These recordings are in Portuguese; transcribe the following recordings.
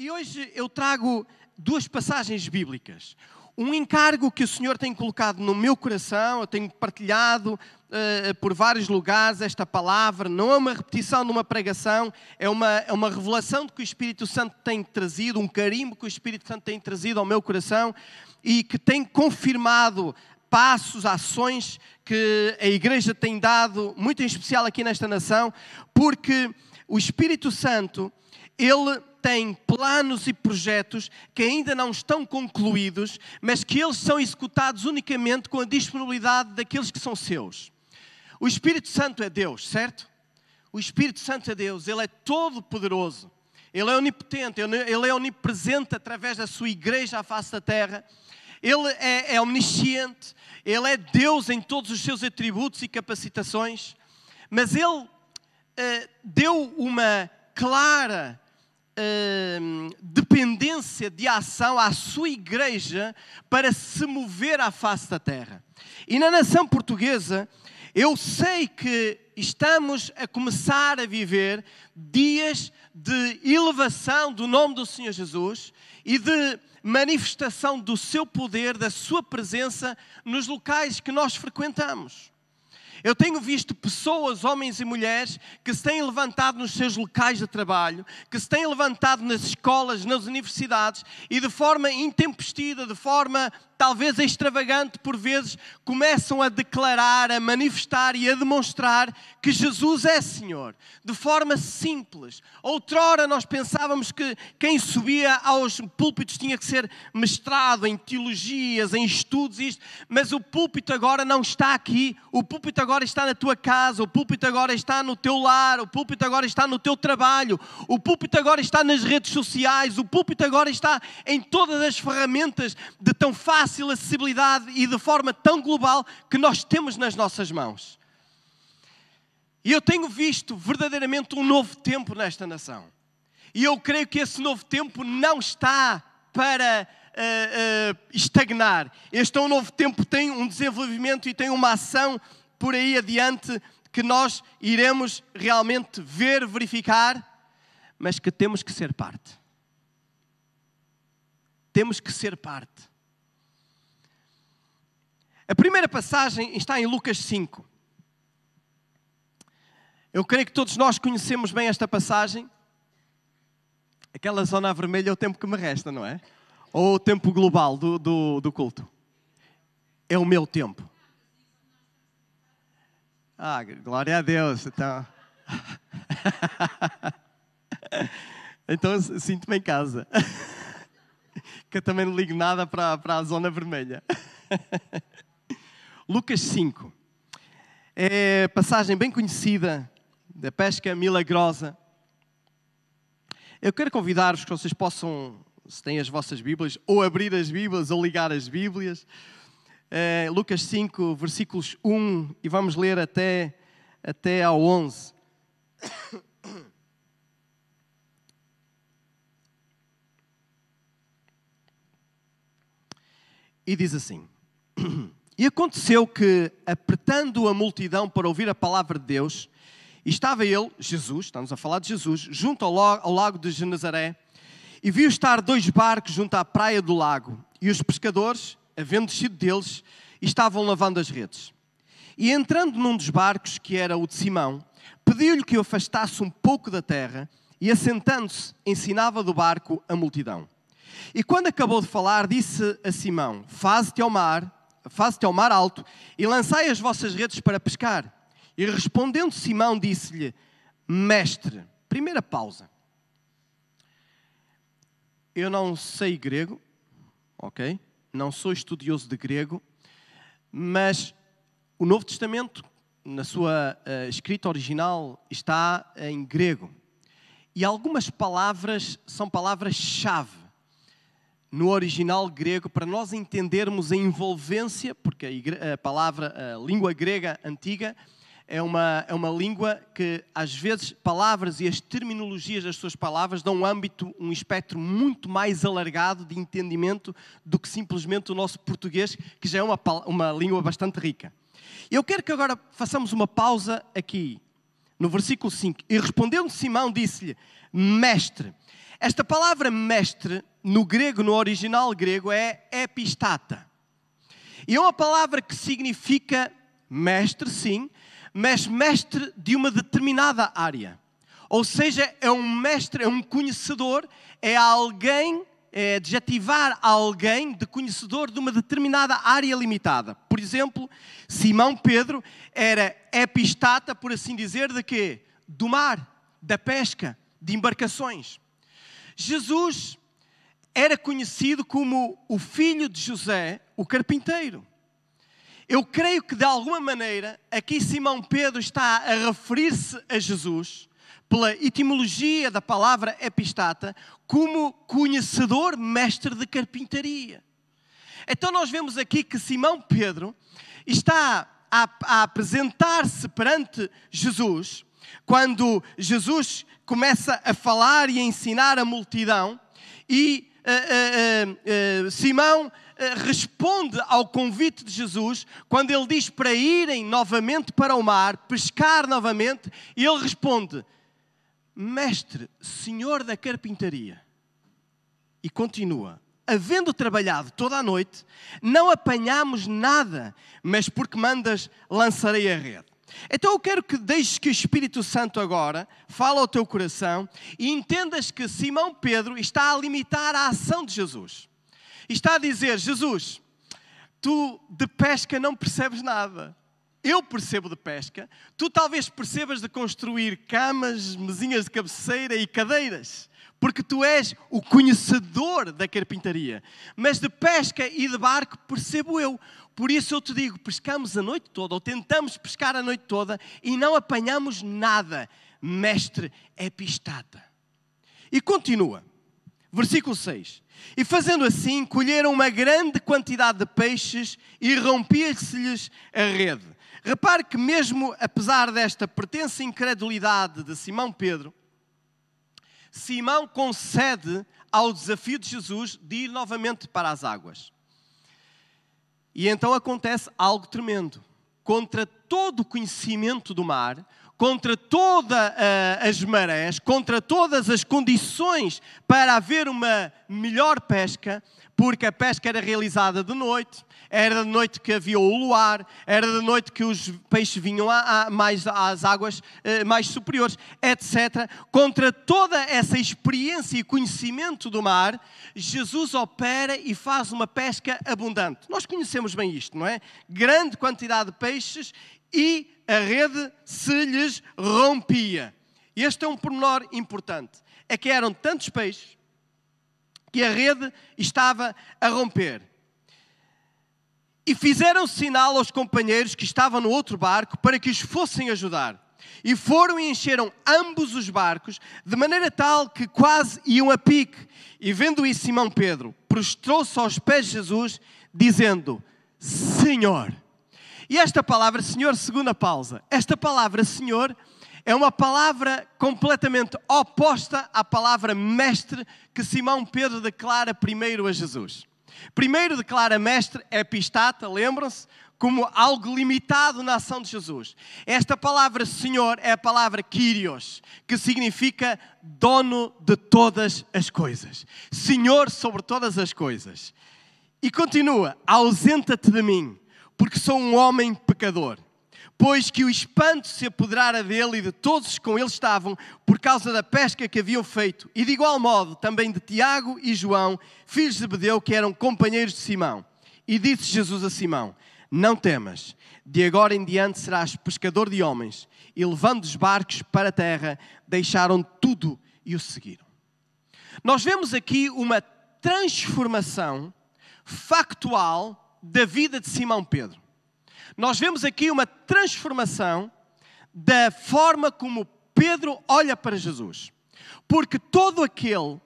E hoje eu trago duas passagens bíblicas. Um encargo que o Senhor tem colocado no meu coração, eu tenho partilhado uh, por vários lugares esta palavra, não é uma repetição de uma pregação, é uma, é uma revelação que o Espírito Santo tem trazido, um carimbo que o Espírito Santo tem trazido ao meu coração e que tem confirmado passos, ações que a Igreja tem dado, muito em especial aqui nesta nação, porque o Espírito Santo, ele tem planos e projetos que ainda não estão concluídos, mas que eles são executados unicamente com a disponibilidade daqueles que são seus. O Espírito Santo é Deus, certo? O Espírito Santo é Deus, ele é todo poderoso. Ele é onipotente, ele é onipresente através da sua igreja à face da terra. Ele é, é omnisciente, ele é Deus em todos os seus atributos e capacitações. Mas ele eh, deu uma clara uh, dependência de ação à sua igreja para se mover à face da terra. E na nação portuguesa, eu sei que estamos a começar a viver dias de elevação do nome do Senhor Jesus e de manifestação do seu poder, da sua presença nos locais que nós frequentamos. Eu tenho visto pessoas, homens e mulheres, que se têm levantado nos seus locais de trabalho, que se têm levantado nas escolas, nas universidades e de forma intempestiva, de forma talvez extravagante por vezes, começam a declarar, a manifestar e a demonstrar que Jesus é Senhor, de forma simples. Outrora nós pensávamos que quem subia aos púlpitos tinha que ser mestrado em teologias, em estudos, isto, mas o púlpito agora não está aqui, o púlpito agora está na tua casa, o púlpito agora está no teu lar, o púlpito agora está no teu trabalho, o púlpito agora está nas redes sociais, o púlpito agora está em todas as ferramentas de tão fácil fácil acessibilidade e de forma tão global que nós temos nas nossas mãos. E eu tenho visto verdadeiramente um novo tempo nesta nação. E eu creio que esse novo tempo não está para uh, uh, estagnar. Este é um novo tempo, tem um desenvolvimento e tem uma ação por aí adiante que nós iremos realmente ver, verificar, mas que temos que ser parte. Temos que ser parte. A primeira passagem está em Lucas 5. Eu creio que todos nós conhecemos bem esta passagem. Aquela zona vermelha é o tempo que me resta, não é? Ou o tempo global do, do, do culto? É o meu tempo. Ah, glória a Deus. Então, então sinto-me em casa. Que eu também não ligo nada para, para a zona vermelha. Lucas 5. É passagem bem conhecida da pesca milagrosa. Eu quero convidar-vos que vocês possam, se têm as vossas Bíblias, ou abrir as Bíblias ou ligar as Bíblias. É, Lucas 5, versículos 1, e vamos ler até, até ao 11. E diz assim. E aconteceu que, apertando a multidão para ouvir a palavra de Deus, estava ele, Jesus, estamos a falar de Jesus, junto ao lago de Genezaré, e viu estar dois barcos junto à praia do lago, e os pescadores, havendo descido deles, estavam lavando as redes. E entrando num dos barcos, que era o de Simão, pediu-lhe que o afastasse um pouco da terra, e assentando-se, ensinava do barco a multidão. E quando acabou de falar, disse a Simão: Faze-te ao mar faze-te ao mar alto e lançai as vossas redes para pescar. E respondendo Simão, disse-lhe: Mestre, primeira pausa. Eu não sei grego, ok? Não sou estudioso de grego, mas o Novo Testamento, na sua uh, escrita original, está em grego. E algumas palavras são palavras-chave no original grego para nós entendermos a envolvência, porque a, palavra, a língua grega antiga é uma, é uma língua que, às vezes, palavras e as terminologias das suas palavras dão um âmbito, um espectro muito mais alargado de entendimento do que simplesmente o nosso português, que já é uma, uma língua bastante rica. Eu quero que agora façamos uma pausa aqui, no versículo 5. E respondendo Simão, disse-lhe: Mestre. Esta palavra mestre, no grego, no original grego, é epistata. E é uma palavra que significa mestre, sim, mas mestre de uma determinada área. Ou seja, é um mestre, é um conhecedor, é alguém, é adjetivar alguém de conhecedor de uma determinada área limitada. Por exemplo, Simão Pedro era epistata, por assim dizer, de quê? Do mar, da pesca, de embarcações. Jesus era conhecido como o filho de José, o carpinteiro. Eu creio que de alguma maneira aqui Simão Pedro está a referir-se a Jesus pela etimologia da palavra epistata, como conhecedor mestre de carpintaria. Então nós vemos aqui que Simão Pedro está a, a apresentar-se perante Jesus, quando Jesus começa a falar e a ensinar a multidão, e uh, uh, Simão responde ao convite de Jesus quando ele diz para irem novamente para o mar, pescar novamente, e ele responde: Mestre, senhor da carpintaria. E continua: Havendo trabalhado toda a noite, não apanhamos nada, mas porque mandas, lançarei a rede. Então eu quero que deixes que o Espírito Santo agora fale ao teu coração e entendas que Simão Pedro está a limitar a ação de Jesus. Está a dizer: Jesus, tu de pesca não percebes nada eu percebo de pesca, tu talvez percebas de construir camas, mesinhas de cabeceira e cadeiras, porque tu és o conhecedor da carpintaria. Mas de pesca e de barco percebo eu. Por isso eu te digo: pescamos a noite toda, ou tentamos pescar a noite toda e não apanhamos nada. Mestre é pistata. E continua, versículo 6. E fazendo assim, colheram uma grande quantidade de peixes e rompia-se-lhes a rede. Repare que, mesmo apesar desta pertença incredulidade de Simão Pedro, Simão concede ao desafio de Jesus de ir novamente para as águas. E então acontece algo tremendo. Contra todo o conhecimento do mar, contra todas uh, as marés, contra todas as condições para haver uma melhor pesca, porque a pesca era realizada de noite, era de noite que havia o luar, era de noite que os peixes vinham a, a, mais às águas eh, mais superiores, etc. Contra toda essa experiência e conhecimento do mar, Jesus opera e faz uma pesca abundante. Nós conhecemos bem isto, não é? Grande quantidade de peixes e a rede se lhes rompia. Este é um pormenor importante. É que eram tantos peixes que a rede estava a romper. E fizeram sinal aos companheiros que estavam no outro barco para que os fossem ajudar. E foram e encheram ambos os barcos, de maneira tal que quase iam a pique. E vendo isso, Simão Pedro prostrou-se aos pés de Jesus, dizendo: Senhor. E esta palavra, Senhor, segunda pausa, esta palavra, Senhor, é uma palavra completamente oposta à palavra mestre que Simão Pedro declara primeiro a Jesus. Primeiro declara mestre epistata, lembram-se? Como algo limitado na ação de Jesus. Esta palavra Senhor é a palavra Kyrios, que significa dono de todas as coisas. Senhor sobre todas as coisas. E continua: ausenta-te de mim, porque sou um homem pecador pois que o espanto se apoderara dele e de todos com ele estavam, por causa da pesca que haviam feito, e de igual modo também de Tiago e João, filhos de Bedeu, que eram companheiros de Simão. E disse Jesus a Simão: Não temas, de agora em diante serás pescador de homens. E levando os barcos para a terra, deixaram tudo e o seguiram. Nós vemos aqui uma transformação factual da vida de Simão Pedro nós vemos aqui uma transformação da forma como Pedro olha para Jesus. Porque todo aquele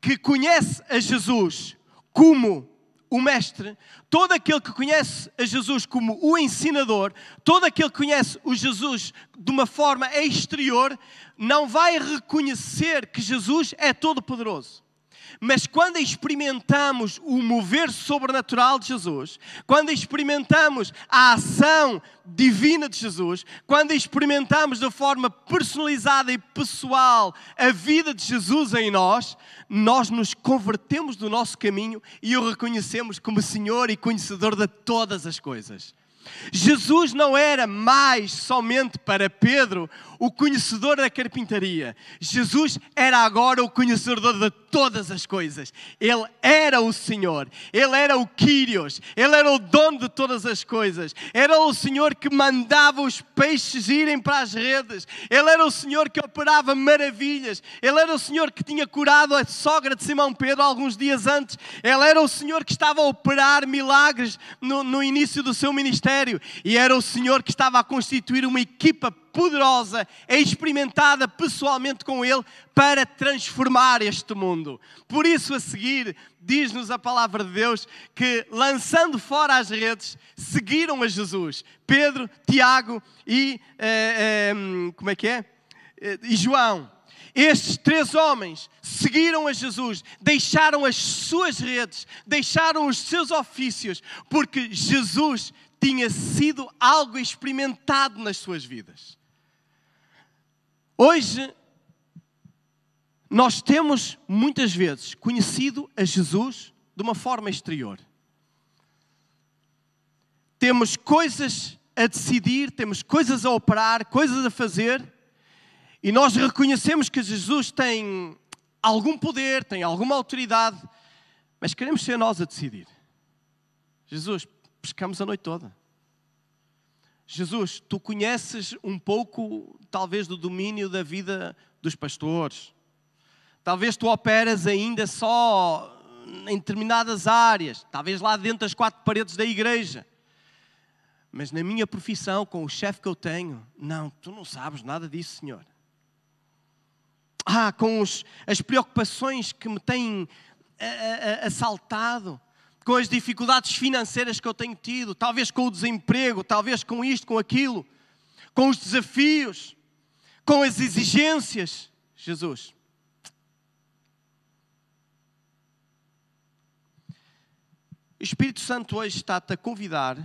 que conhece a Jesus como o Mestre, todo aquele que conhece a Jesus como o ensinador, todo aquele que conhece o Jesus de uma forma exterior, não vai reconhecer que Jesus é todo-poderoso. Mas quando experimentamos o mover sobrenatural de Jesus, quando experimentamos a ação divina de Jesus, quando experimentamos de forma personalizada e pessoal a vida de Jesus em nós, nós nos convertemos do nosso caminho e o reconhecemos como Senhor e conhecedor de todas as coisas. Jesus não era mais somente para Pedro o conhecedor da carpintaria. Jesus era agora o conhecedor de todas as coisas. Ele era o Senhor, ele era o Quírios, ele era o dono de todas as coisas. Era o Senhor que mandava os peixes irem para as redes. Ele era o Senhor que operava maravilhas. Ele era o Senhor que tinha curado a sogra de Simão Pedro alguns dias antes. Ele era o Senhor que estava a operar milagres no, no início do seu ministério. E era o Senhor que estava a constituir uma equipa poderosa, é experimentada pessoalmente com Ele para transformar este mundo. Por isso, a seguir, diz-nos a palavra de Deus que, lançando fora as redes, seguiram a Jesus. Pedro, Tiago e. Eh, eh, como é que é? Eh, e João. Estes três homens seguiram a Jesus, deixaram as suas redes, deixaram os seus ofícios, porque Jesus tinha sido algo experimentado nas suas vidas. Hoje, nós temos muitas vezes conhecido a Jesus de uma forma exterior. Temos coisas a decidir, temos coisas a operar, coisas a fazer, e nós reconhecemos que Jesus tem algum poder, tem alguma autoridade, mas queremos ser nós a decidir. Jesus, pescamos a noite toda. Jesus, tu conheces um pouco, talvez, do domínio da vida dos pastores. Talvez tu operas ainda só em determinadas áreas, talvez lá dentro das quatro paredes da igreja. Mas na minha profissão, com o chefe que eu tenho, não, tu não sabes nada disso, Senhor. Ah, com os, as preocupações que me têm assaltado com as dificuldades financeiras que eu tenho tido, talvez com o desemprego, talvez com isto, com aquilo, com os desafios, com as exigências. Jesus. O Espírito Santo hoje está-te a convidar,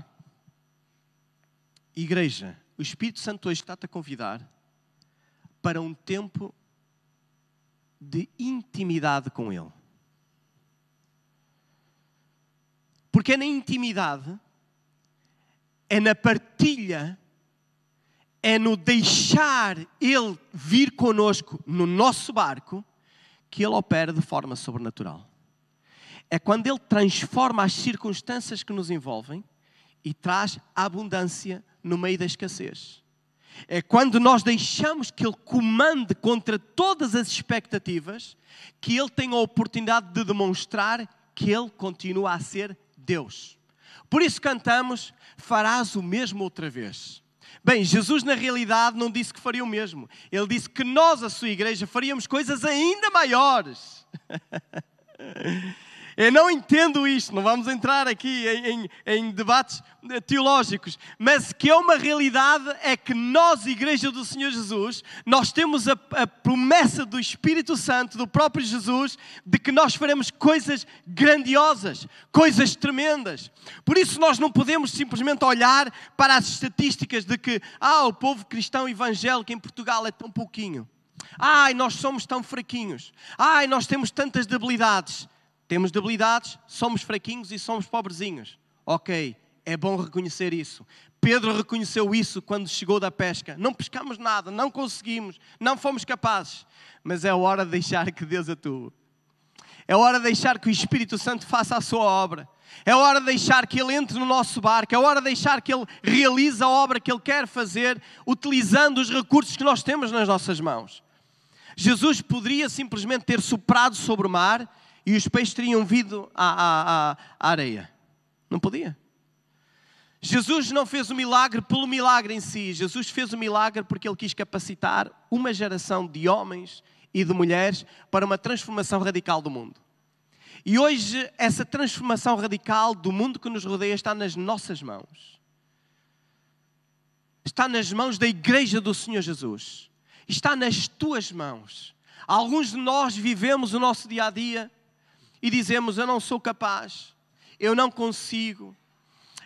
igreja, o Espírito Santo hoje está-te a convidar para um tempo de intimidade com Ele. Porque é na intimidade, é na partilha, é no deixar Ele vir conosco no nosso barco que Ele opera de forma sobrenatural. É quando Ele transforma as circunstâncias que nos envolvem e traz abundância no meio da escassez. É quando nós deixamos que Ele comande contra todas as expectativas, que Ele tem a oportunidade de demonstrar que Ele continua a ser Deus. Por isso cantamos: farás o mesmo outra vez. Bem, Jesus na realidade não disse que faria o mesmo. Ele disse que nós, a sua igreja, faríamos coisas ainda maiores. Eu não entendo isto, não vamos entrar aqui em, em, em, debates teológicos, mas que é uma realidade é que nós, Igreja do Senhor Jesus, nós temos a, a promessa do Espírito Santo, do próprio Jesus, de que nós faremos coisas grandiosas, coisas tremendas. Por isso nós não podemos simplesmente olhar para as estatísticas de que ah, o povo cristão evangélico em Portugal é tão pouquinho. Ai, nós somos tão fraquinhos. Ai, nós temos tantas debilidades. Temos debilidades, somos fraquinhos e somos pobrezinhos. Ok, é bom reconhecer isso. Pedro reconheceu isso quando chegou da pesca. Não pescamos nada, não conseguimos, não fomos capazes. Mas é hora de deixar que Deus atue. É hora de deixar que o Espírito Santo faça a sua obra. É hora de deixar que Ele entre no nosso barco. É hora de deixar que Ele realize a obra que Ele quer fazer, utilizando os recursos que nós temos nas nossas mãos. Jesus poderia simplesmente ter soprado sobre o mar e os peixes teriam vindo à, à, à areia. Não podia. Jesus não fez o milagre pelo milagre em si. Jesus fez o milagre porque ele quis capacitar uma geração de homens e de mulheres para uma transformação radical do mundo. E hoje essa transformação radical do mundo que nos rodeia está nas nossas mãos. Está nas mãos da igreja do Senhor Jesus. Está nas tuas mãos. Alguns de nós vivemos o nosso dia a dia e dizemos: Eu não sou capaz, eu não consigo,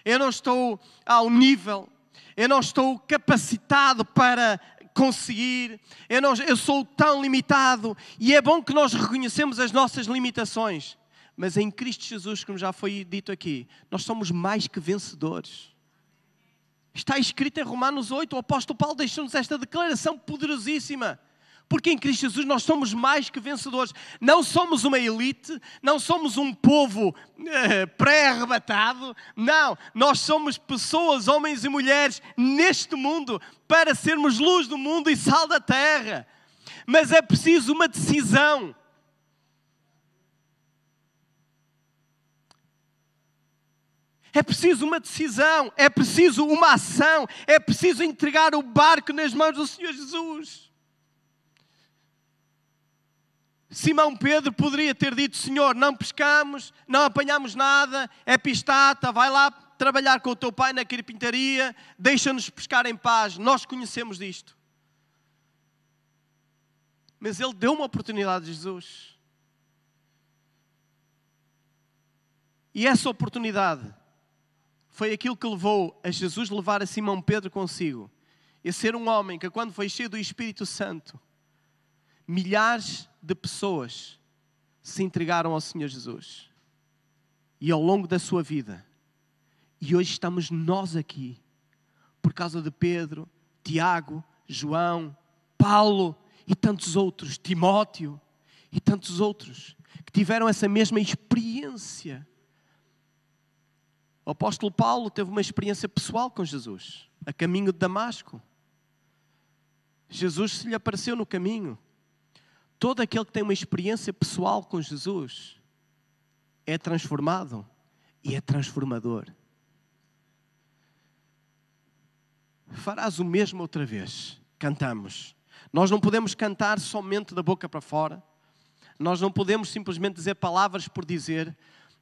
eu não estou ao nível, eu não estou capacitado para conseguir, eu, não, eu sou tão limitado. E é bom que nós reconhecemos as nossas limitações. Mas em Cristo Jesus, como já foi dito aqui, nós somos mais que vencedores. Está escrito em Romanos 8, o apóstolo Paulo deixou-nos esta declaração poderosíssima. Porque em Cristo Jesus nós somos mais que vencedores. Não somos uma elite, não somos um povo eh, pré-arrebatado. Não, nós somos pessoas, homens e mulheres, neste mundo, para sermos luz do mundo e sal da terra. Mas é preciso uma decisão. É preciso uma decisão, é preciso uma ação, é preciso entregar o barco nas mãos do Senhor Jesus. Simão Pedro poderia ter dito: Senhor, não pescamos, não apanhamos nada, é pistata, vai lá trabalhar com o teu pai na carpintaria, deixa-nos pescar em paz. Nós conhecemos disto. Mas ele deu uma oportunidade a Jesus. E essa oportunidade foi aquilo que levou a Jesus levar a Simão Pedro consigo. E ser um homem que, quando foi cheio do Espírito Santo, milhares de pessoas se entregaram ao Senhor Jesus. E ao longo da sua vida. E hoje estamos nós aqui, por causa de Pedro, Tiago, João, Paulo e tantos outros, Timóteo e tantos outros, que tiveram essa mesma experiência. O apóstolo Paulo teve uma experiência pessoal com Jesus, a caminho de Damasco. Jesus se lhe apareceu no caminho todo aquele que tem uma experiência pessoal com Jesus é transformado e é transformador. Farás o mesmo outra vez. Cantamos. Nós não podemos cantar somente da boca para fora. Nós não podemos simplesmente dizer palavras por dizer.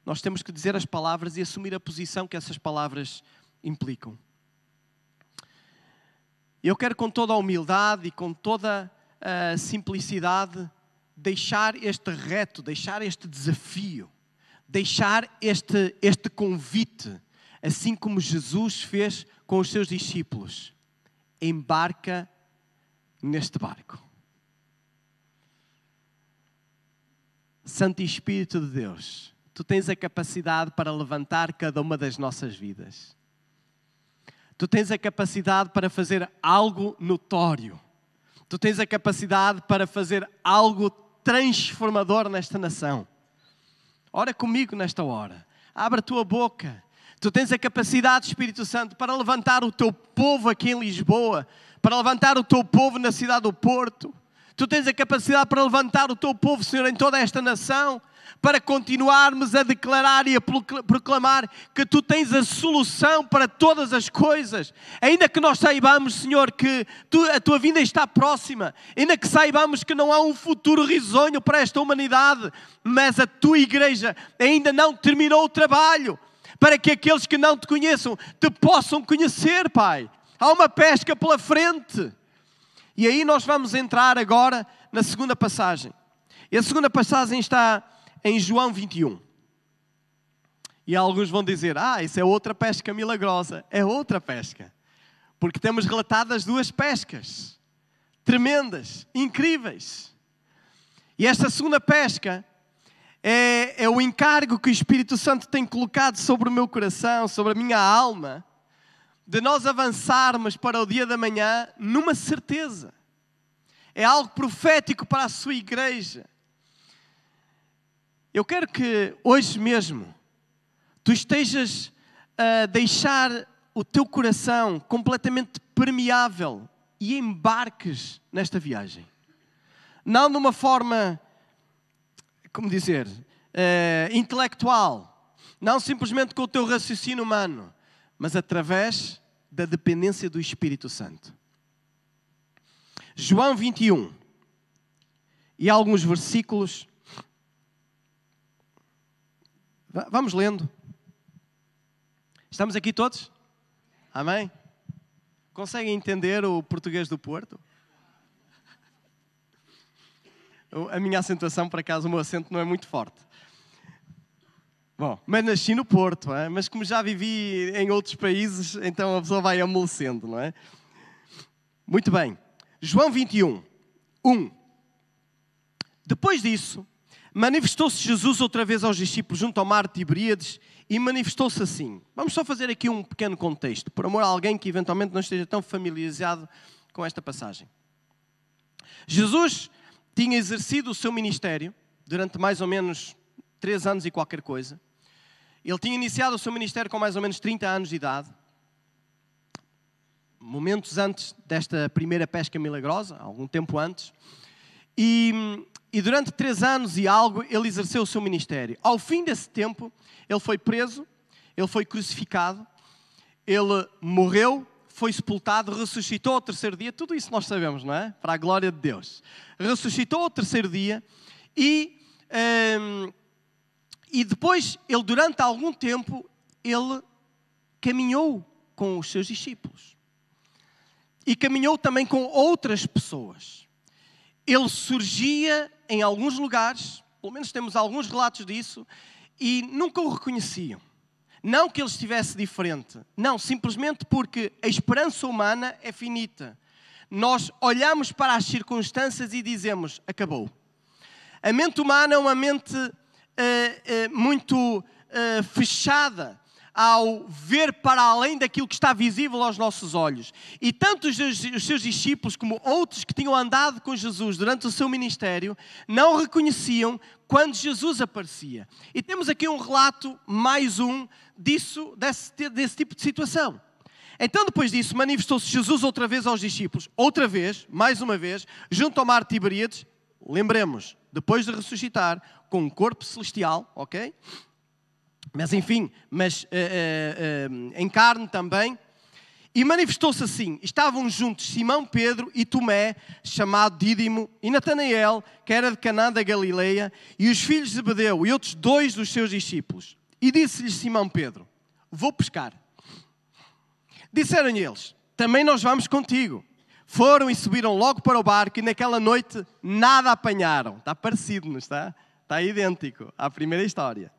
Nós temos que dizer as palavras e assumir a posição que essas palavras implicam. Eu quero, com toda a humildade e com toda uh, simplicidade, deixar este reto, deixar este desafio, deixar este, este convite, assim como Jesus fez com os seus discípulos. Embarca neste barco. Santo Espírito de Deus, tu tens a capacidade para levantar cada uma das nossas vidas. Tu tens a capacidade para fazer algo notório Tu tens a capacidade para fazer algo transformador nesta nação. Ora comigo nesta hora. Abre a tua boca. Tu tens a capacidade, Espírito Santo, para levantar o teu povo aqui em Lisboa, para levantar o teu povo na cidade do Porto. Tu tens a capacidade para levantar o teu povo, Senhor, em toda esta nação para continuarmos a declarar e a proclamar que tu tens a solução para todas as coisas. Ainda que nós saibamos, Senhor, que tu, a tua vinda está próxima, ainda que saibamos que não há um futuro risonho para esta humanidade, mas a tua igreja ainda não terminou o trabalho para que aqueles que não te conheçam te possam conhecer, Pai. Há uma pesca pela frente. E aí nós vamos entrar agora na segunda passagem. E a segunda passagem está em João 21. E alguns vão dizer: Ah, isso é outra pesca milagrosa. É outra pesca. Porque temos relatado as duas pescas tremendas, incríveis. E esta segunda pesca é, é, o encargo que o Espírito Santo tem colocado sobre o meu coração, sobre a minha alma, de nós avançarmos para o dia da manhã numa certeza. É algo profético para a sua igreja. Eu quero que hoje mesmo tu estejas a deixar o teu coração completamente permeável e embarques nesta viagem. Não de uma forma, como dizer, uh, intelectual, não simplesmente com o teu raciocínio humano, mas através da dependência do Espírito Santo. João 21 e alguns versículos Vamos lendo. Estamos aqui todos? Amém? Conseguem entender o português do Porto? A minha acentuação, por acaso, o meu acento não é muito forte. Bom, mas nasci no Porto, é? mas como já vivi em outros países, então a pessoa vai amolecendo, não é? Muito bem. João 21, 1. Depois disso, manifestou-se Jesus outra vez aos discípulos junto ao mar de Tiberíades e manifestou-se assim. Vamos só fazer aqui um pequeno contexto, por amor a alguém que eventualmente não esteja tão familiarizado com esta passagem. Jesus tinha exercido o seu ministério durante mais ou menos três anos e qualquer coisa. Ele tinha iniciado o seu ministério com mais ou menos 30 anos de idade, momentos antes desta primeira pesca milagrosa, algum tempo antes. E, e, durante três anos e algo ele exerceu o seu ministério. Ao fim desse tempo, ele foi preso, ele foi crucificado, ele morreu, foi sepultado, ressuscitou ao terceiro dia. Tudo isso nós sabemos, não é? Para a glória de Deus. Ressuscitou ao terceiro dia e. Hum, e depois, ele durante algum tempo, ele caminhou com os seus discípulos. E caminhou também com outras pessoas. Ele surgia em alguns lugares, pelo menos temos alguns relatos disso, e nunca o reconheciam. Não que ele estivesse diferente, não, simplesmente porque a esperança humana é finita. Nós olhamos para as circunstâncias e dizemos: acabou. A mente humana é uma mente uh, muito uh, fechada ao ver para além daquilo que está visível aos nossos olhos. E tanto os, os seus discípulos como outros que tinham andado com Jesus durante o seu ministério não reconheciam quando Jesus aparecia. E temos aqui um relato, mais um, disso, desse, desse tipo de situação. Então, depois disso, manifestou-se Jesus outra vez aos discípulos, outra vez, mais uma vez, junto ao mar de Tiberíades. Lembremos, depois de ressuscitar, com um corpo celestial, ok? Mas enfim, mas uh, uh, uh, em carne também. E manifestou-se assim: estavam juntos Simão Pedro e Tomé, chamado Dídimo, e Natanael, que era de Canaã da Galileia, e os filhos de Zebedeu e outros dois dos seus discípulos. E disse-lhes Simão Pedro: Vou pescar. Disseram-lhe eles: Também nós vamos contigo. Foram e subiram logo para o barco, e naquela noite nada apanharam. Está parecido, não está? Está idêntico à primeira história.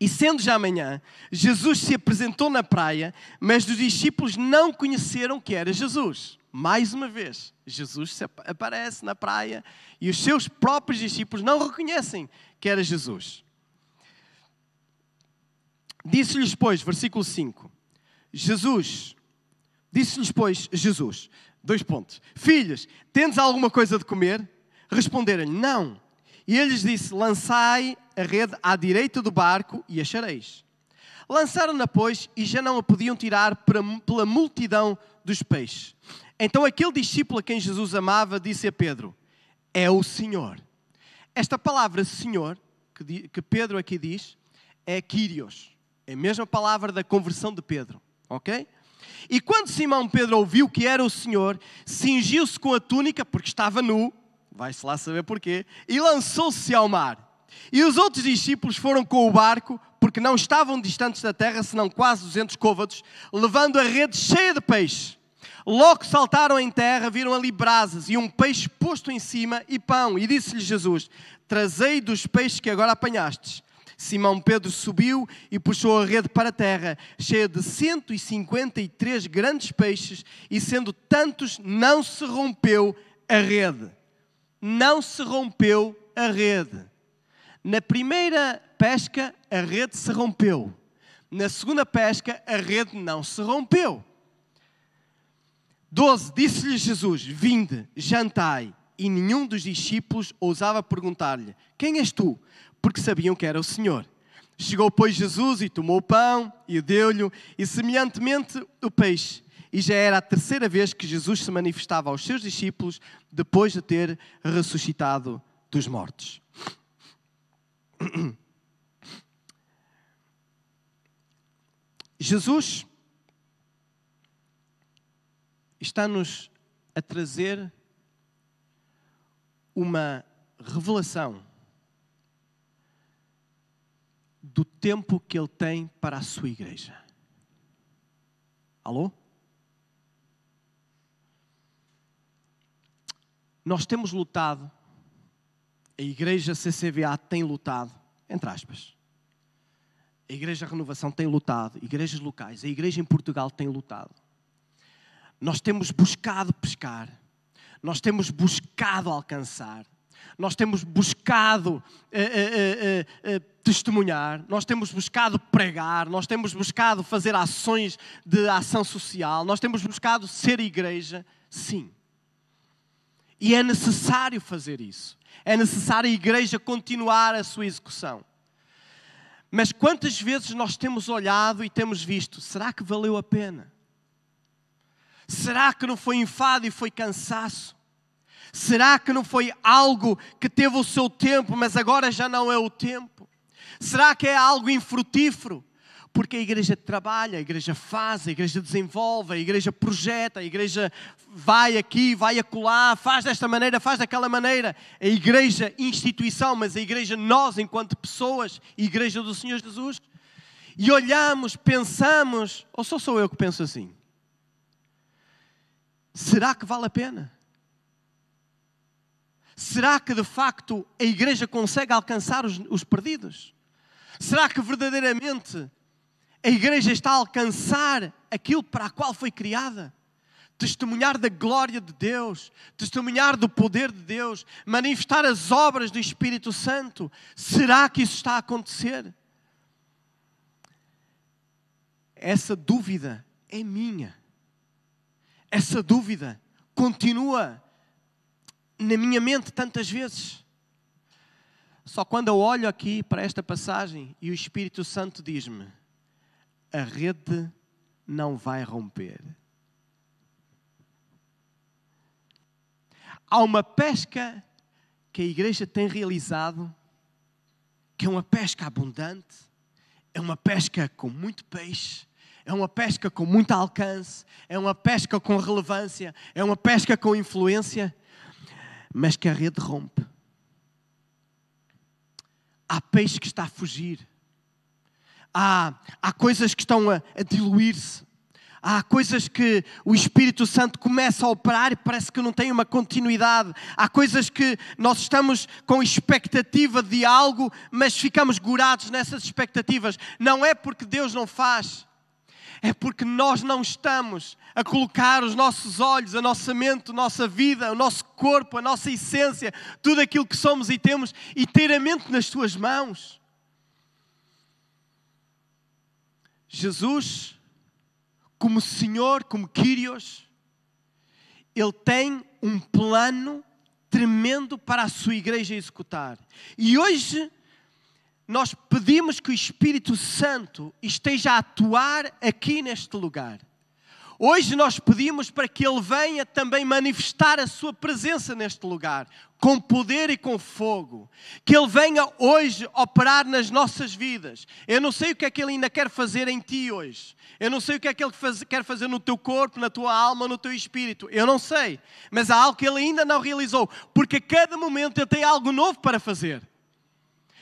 E sendo já amanhã, Jesus se apresentou na praia, mas os discípulos não conheceram que era Jesus. Mais uma vez, Jesus aparece na praia e os seus próprios discípulos não reconhecem que era Jesus. Disse-lhes, pois, versículo 5: Jesus, disse-lhes, pois, Jesus, dois pontos: Filhos, tendes alguma coisa de comer? Responderam-lhe: Não. E ele lhes disse: Lançai a rede à direita do barco e achareis. Lançaram-na, pois, e já não a podiam tirar pela multidão dos peixes. Então aquele discípulo a quem Jesus amava disse a Pedro: É o Senhor. Esta palavra Senhor, que Pedro aqui diz, é Kyrios. É a mesma palavra da conversão de Pedro. Ok? E quando Simão Pedro ouviu que era o Senhor, cingiu-se com a túnica, porque estava nu, vai-se lá saber porquê, e lançou-se ao mar. E os outros discípulos foram com o barco, porque não estavam distantes da terra, senão quase 200 côvados, levando a rede cheia de peixe. Logo saltaram em terra, viram ali brasas e um peixe posto em cima e pão. E disse-lhe Jesus: Trazei dos peixes que agora apanhastes. Simão Pedro subiu e puxou a rede para a terra, cheia de 153 grandes peixes, e sendo tantos, não se rompeu a rede não se rompeu a rede. Na primeira pesca, a rede se rompeu. Na segunda pesca, a rede não se rompeu. 12. Disse-lhe Jesus: Vinde, jantai. E nenhum dos discípulos ousava perguntar-lhe: Quem és tu? Porque sabiam que era o Senhor. Chegou, pois, Jesus e tomou o pão e o deu-lhe, e semelhantemente o peixe. E já era a terceira vez que Jesus se manifestava aos seus discípulos depois de ter ressuscitado dos mortos. Jesus está-nos a trazer uma revelação do tempo que Ele tem para a sua igreja. Alô? Nós temos lutado, a igreja CCVA tem lutado, entre aspas, A Igreja Renovação tem lutado, igrejas locais, a Igreja em Portugal tem lutado. Nós temos buscado pescar, nós temos buscado alcançar, nós temos buscado eh, eh, eh, testemunhar, nós temos buscado pregar, nós temos buscado fazer ações de ação social, nós temos buscado ser igreja, sim. E é necessário fazer isso. É necessário a igreja continuar a sua execução. Mas quantas vezes nós temos olhado e temos visto, será que valeu a pena? Será que não foi enfado e foi cansaço? Será que não foi algo que teve o seu tempo, mas agora já não é o tempo? Será que é algo infrutífero? Porque a igreja trabalha, a igreja faz, a igreja desenvolve, a igreja projeta, a igreja vai aqui, vai acolá, faz desta maneira, faz daquela maneira. A igreja, instituição, mas a igreja, nós, enquanto pessoas, igreja do Senhor Jesus. E olhamos, pensamos, ou só sou eu que penso assim? Será que vale a pena? Será que de facto a igreja consegue alcançar os, os perdidos? Será que verdadeiramente a igreja está a alcançar aquilo para a qual foi criada? Testemunhar da glória de Deus, testemunhar do poder de Deus, manifestar as obras do Espírito Santo. Será que isso está a acontecer? Essa dúvida é minha. Essa dúvida continua na minha mente tantas vezes. Só quando eu olho aqui para esta passagem e o Espírito Santo diz-me: a rede não vai romper. Há uma pesca que a igreja tem realizado, que é uma pesca abundante, é uma pesca com muito peixe, é uma pesca com muito alcance, é uma pesca com relevância, é uma pesca com influência, mas que a rede rompe. Há peixe que está a fugir, há, há coisas que estão a, a diluir-se, Há coisas que o Espírito Santo começa a operar e parece que não tem uma continuidade. Há coisas que nós estamos com expectativa de algo, mas ficamos gurados nessas expectativas. Não é porque Deus não faz, é porque nós não estamos a colocar os nossos olhos, a nossa mente, a nossa vida, o nosso corpo, a nossa essência, tudo aquilo que somos e temos, inteiramente nas tuas mãos. Jesus, como Senhor, como Kyrios, Ele tem um plano tremendo para a sua igreja executar. E hoje nós pedimos que o Espírito Santo esteja a atuar aqui neste lugar. Hoje nós pedimos para que Ele venha também manifestar a Sua presença neste lugar, com poder e com fogo. Que Ele venha hoje operar nas nossas vidas. Eu não sei o que é que Ele ainda quer fazer em ti hoje. Eu não sei o que é que Ele quer fazer no teu corpo, na tua alma, no teu espírito. Eu não sei. Mas há algo que Ele ainda não realizou. Porque a cada momento Ele tem algo novo para fazer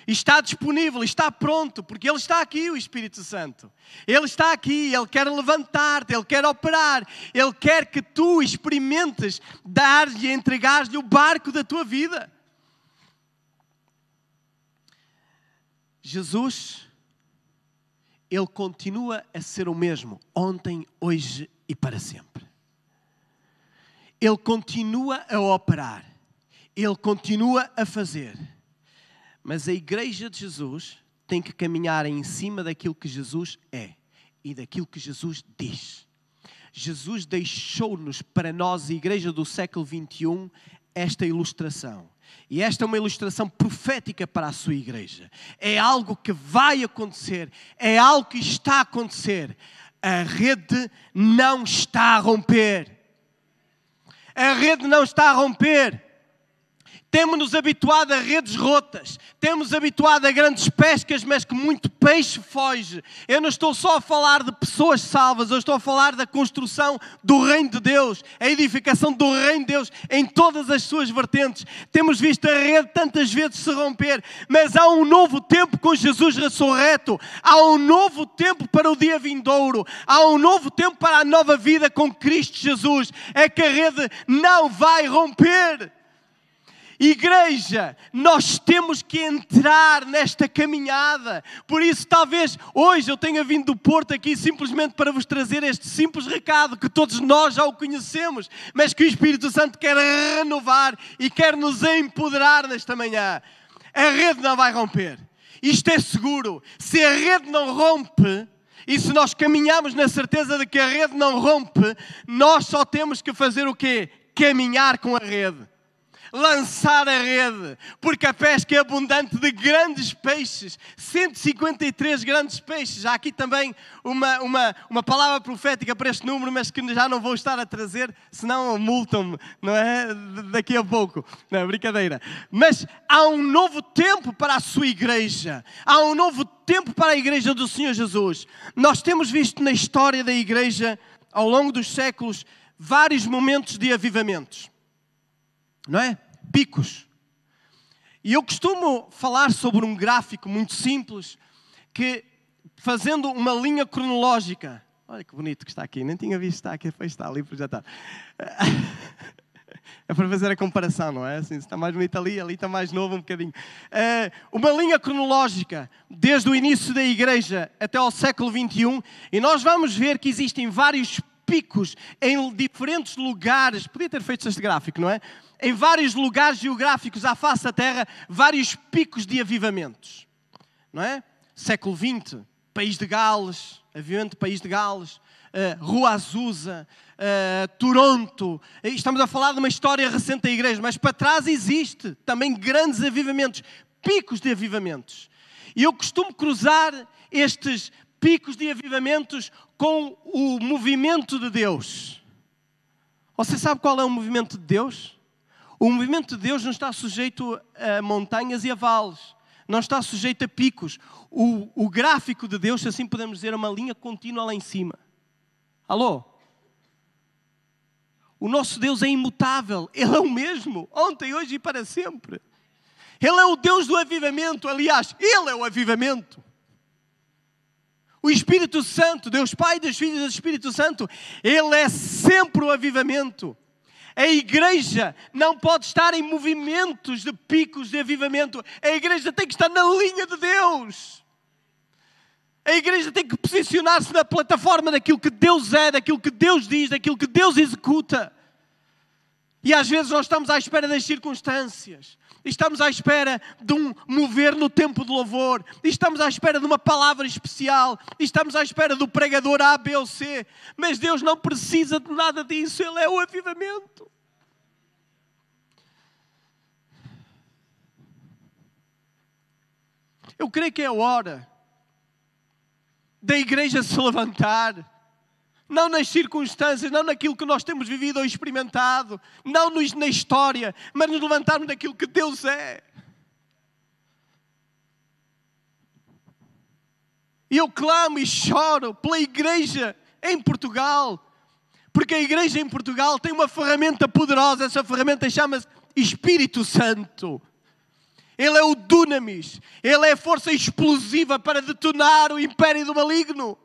está disponível, está pronto, porque Ele está aqui, o Espírito Santo. Ele está aqui, Ele quer levantar-te, Ele quer operar, Ele quer que tu experimentes dar-lhe, entregar-lhe o barco da tua vida. Jesus, Ele continua a ser o mesmo, ontem, hoje e para sempre. Ele continua a operar, Ele continua a fazer. Mas a igreja de Jesus tem que caminhar em cima daquilo que Jesus é e daquilo que Jesus diz. Jesus deixou-nos para nós, a igreja do século 21, esta ilustração. E esta é uma ilustração profética para a sua igreja. É algo que vai acontecer, é algo que está a acontecer. A rede não está a romper. A rede não está a romper. Temos-nos habituado a redes rotas, temos habituado a grandes pescas, mas que muito peixe foge. Eu não estou só a falar de pessoas salvas, eu estou a falar da construção do reino de Deus, a edificação do reino de Deus em todas as suas vertentes. Temos visto a rede tantas vezes se romper, mas há um novo tempo com Jesus ressurreto, há um novo tempo para o dia vindouro, há um novo tempo para a nova vida com Cristo Jesus. É que a rede não vai romper. Igreja, nós temos que entrar nesta caminhada. Por isso, talvez hoje eu tenha vindo do Porto aqui simplesmente para vos trazer este simples recado que todos nós já o conhecemos, mas que o Espírito Santo quer renovar e quer nos empoderar nesta manhã. A rede não vai romper. Isto é seguro. Se a rede não rompe, e se nós caminhamos na certeza de que a rede não rompe, nós só temos que fazer o quê? Caminhar com a rede lançar a rede, porque a pesca é abundante de grandes peixes 153 grandes peixes. Há aqui também uma, uma, uma palavra profética para este número, mas que já não vou estar a trazer, senão multam-me, não é? Daqui a pouco. Não, é brincadeira. Mas há um novo tempo para a sua igreja, há um novo tempo para a igreja do Senhor Jesus. Nós temos visto na história da igreja, ao longo dos séculos, vários momentos de avivamentos não é? Picos. E eu costumo falar sobre um gráfico muito simples que, fazendo uma linha cronológica, olha que bonito que está aqui, nem tinha visto, está aqui, depois está ali, já está. É para fazer a comparação, não é? Assim, está mais bonito ali, ali está mais novo um bocadinho. É, uma linha cronológica, desde o início da igreja até ao século 21, e nós vamos ver que existem vários picos em diferentes lugares. Podia ter feito este gráfico, não é? Em vários lugares geográficos à face da Terra, vários picos de avivamentos, não é? Século XX, País de Gales, avivamento País de Gales, uh, Rua Azusa, uh, Toronto. Estamos a falar de uma história recente da igreja, mas para trás existe também grandes avivamentos, picos de avivamentos. E eu costumo cruzar estes picos de avivamentos com o movimento de Deus. Você sabe qual é o movimento de Deus? O movimento de Deus não está sujeito a montanhas e a vales, não está sujeito a picos. O, o gráfico de Deus, se assim podemos dizer, é uma linha contínua lá em cima. Alô? O nosso Deus é imutável, Ele é o mesmo, ontem, hoje e para sempre. Ele é o Deus do avivamento, aliás, Ele é o avivamento. O Espírito Santo, Deus Pai, Deus Filho e do Espírito Santo, Ele é sempre o avivamento. A igreja não pode estar em movimentos de picos de avivamento. A igreja tem que estar na linha de Deus. A igreja tem que posicionar-se na plataforma daquilo que Deus é, daquilo que Deus diz, daquilo que Deus executa. E às vezes nós estamos à espera das circunstâncias. Estamos à espera de um mover no tempo de louvor. Estamos à espera de uma palavra especial. Estamos à espera do pregador A, B ou C. Mas Deus não precisa de nada disso. Ele é o avivamento. Eu creio que é hora da igreja se levantar não nas circunstâncias, não naquilo que nós temos vivido ou experimentado, não nos, na história, mas nos levantarmos naquilo que Deus é. E eu clamo e choro pela igreja em Portugal, porque a igreja em Portugal tem uma ferramenta poderosa, essa ferramenta chama-se Espírito Santo. Ele é o dunamis, ele é a força explosiva para detonar o império do maligno.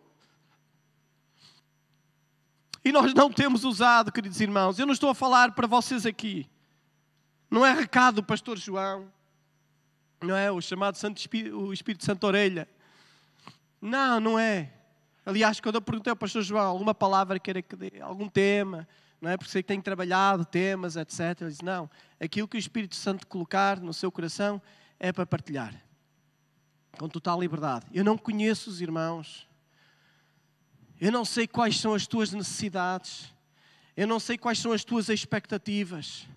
E nós não temos usado, queridos irmãos. Eu não estou a falar para vocês aqui. Não é recado do pastor João. Não é o chamado Santo Espírito, o Espírito Santo Orelha. Não, não é. Aliás, quando eu perguntei ao pastor João alguma palavra queira que dê, algum tema, não é? Porque sei que tem trabalhado temas, etc. Ele disse: Não, aquilo que o Espírito Santo colocar no seu coração é para partilhar. Com total liberdade. Eu não conheço os irmãos. Eu não sei quais são as tuas necessidades. Eu não sei quais são as tuas expectativas.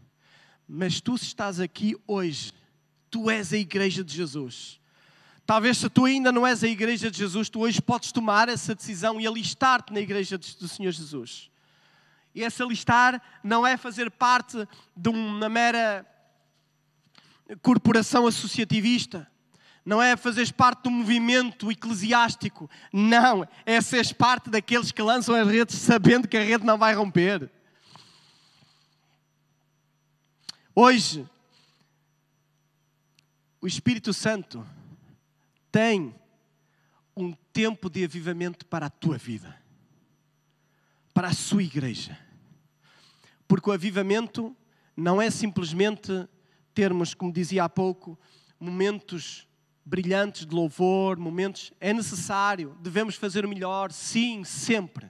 Mas tu estás aqui hoje. Tu és a igreja de Jesus. Talvez se tu ainda não és a igreja de Jesus, tu hoje podes tomar essa decisão e alistar-te na igreja do Senhor Jesus. E esse alistar não é fazer parte de uma mera corporação associativista não é fazeres parte do movimento eclesiástico, não, é seres parte daqueles que lançam as redes sabendo que a rede não vai romper. Hoje, o Espírito Santo tem um tempo de avivamento para a tua vida, para a sua igreja. Porque o avivamento não é simplesmente termos, como dizia há pouco, momentos brilhantes de louvor, momentos. É necessário, devemos fazer o melhor, sim, sempre.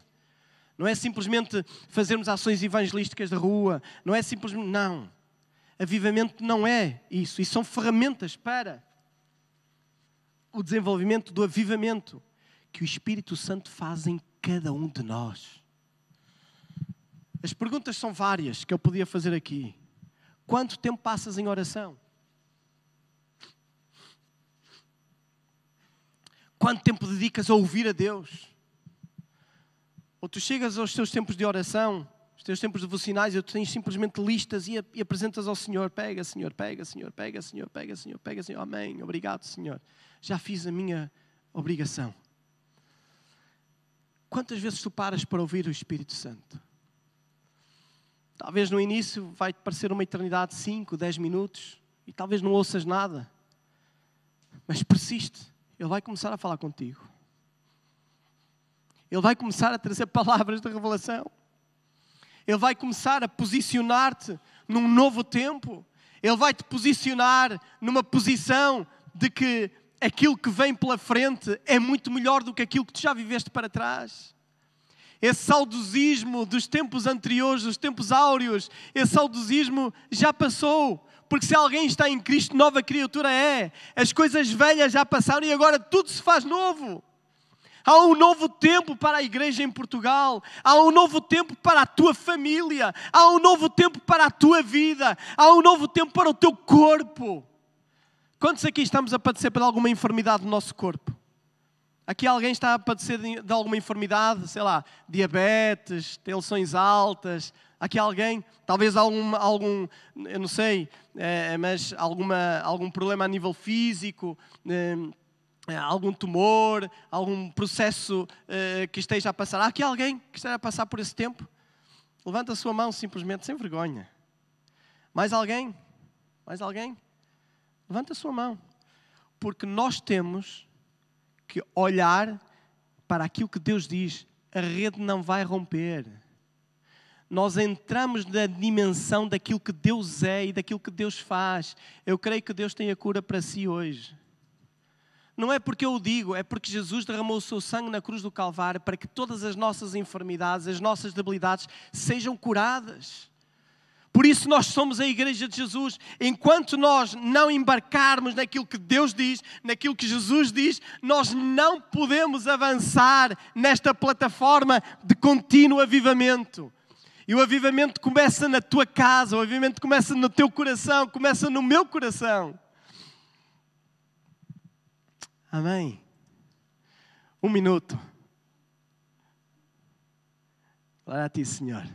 Não é simplesmente fazermos ações evangelísticas da rua, não é simplesmente. Não. Avivamento não é isso. E são ferramentas para o desenvolvimento do avivamento que o Espírito Santo faz em cada um de nós. As perguntas são várias que eu podia fazer aqui. Quanto tempo passas em oração? Quanto tempo dedicas a ouvir a Deus? Ou tu chegas aos teus tempos de oração, os teus tempos devocionais, e tu tens simplesmente listas e, e apresentas ao Senhor: pega, Senhor, pega, Senhor, pega, Senhor, pega, Senhor, pega, Senhor, amém, obrigado, Senhor. Já fiz a minha obrigação. Quantas vezes tu paras para ouvir o Espírito Santo? Talvez no início vai-te parecer uma eternidade, 5, 10 minutos, e talvez não ouças nada. Mas persiste, Ele vai começar a falar contigo. Ele vai começar a trazer palavras de revelação. Ele vai começar a posicionar-te num novo tempo. Ele vai te posicionar numa posição de que aquilo que vem pela frente é muito melhor do que aquilo que tu já viveste para trás. Esse saudosismo dos tempos anteriores, dos tempos áureos, esse saudosismo já passou. Porque se alguém está em Cristo, nova criatura é. As coisas velhas já passaram e agora tudo se faz novo. Há um novo tempo para a igreja em Portugal. Há um novo tempo para a tua família. Há um novo tempo para a tua vida. Há um novo tempo para o teu corpo. Quantos aqui estamos a padecer por alguma enfermidade no nosso corpo? Aqui alguém está a padecer de alguma enfermidade, sei lá, diabetes, tensões altas. Aqui alguém, talvez algum, algum eu não sei, é, mas alguma, algum problema a nível físico. É, é, algum tumor, algum processo uh, que esteja a passar. Há aqui alguém que esteja a passar por esse tempo? Levanta a sua mão simplesmente, sem vergonha. Mais alguém? Mais alguém? Levanta a sua mão. Porque nós temos que olhar para aquilo que Deus diz. A rede não vai romper. Nós entramos na dimensão daquilo que Deus é e daquilo que Deus faz. Eu creio que Deus tem a cura para si hoje. Não é porque eu o digo, é porque Jesus derramou o seu sangue na cruz do Calvário para que todas as nossas enfermidades, as nossas debilidades sejam curadas. Por isso nós somos a igreja de Jesus. Enquanto nós não embarcarmos naquilo que Deus diz, naquilo que Jesus diz, nós não podemos avançar nesta plataforma de contínuo avivamento. E o avivamento começa na tua casa, o avivamento começa no teu coração, começa no meu coração. Amém? Um minuto. Glória a ti, Senhor.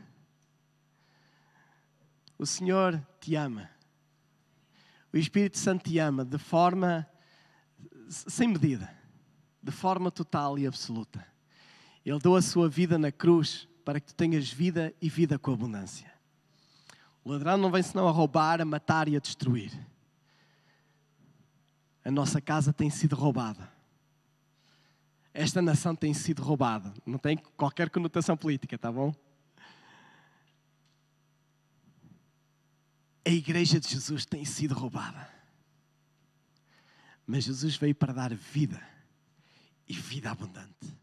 O Senhor te ama. O Espírito Santo te ama de forma sem medida, de forma total e absoluta. Ele deu a sua vida na cruz para que tu tenhas vida e vida com abundância. O ladrão não vem senão a roubar, a matar e a destruir a nossa casa tem sido roubada. Esta nação tem sido roubada. Não tem qualquer conotação política, tá bom? A igreja de Jesus tem sido roubada. Mas Jesus veio para dar vida e vida abundante.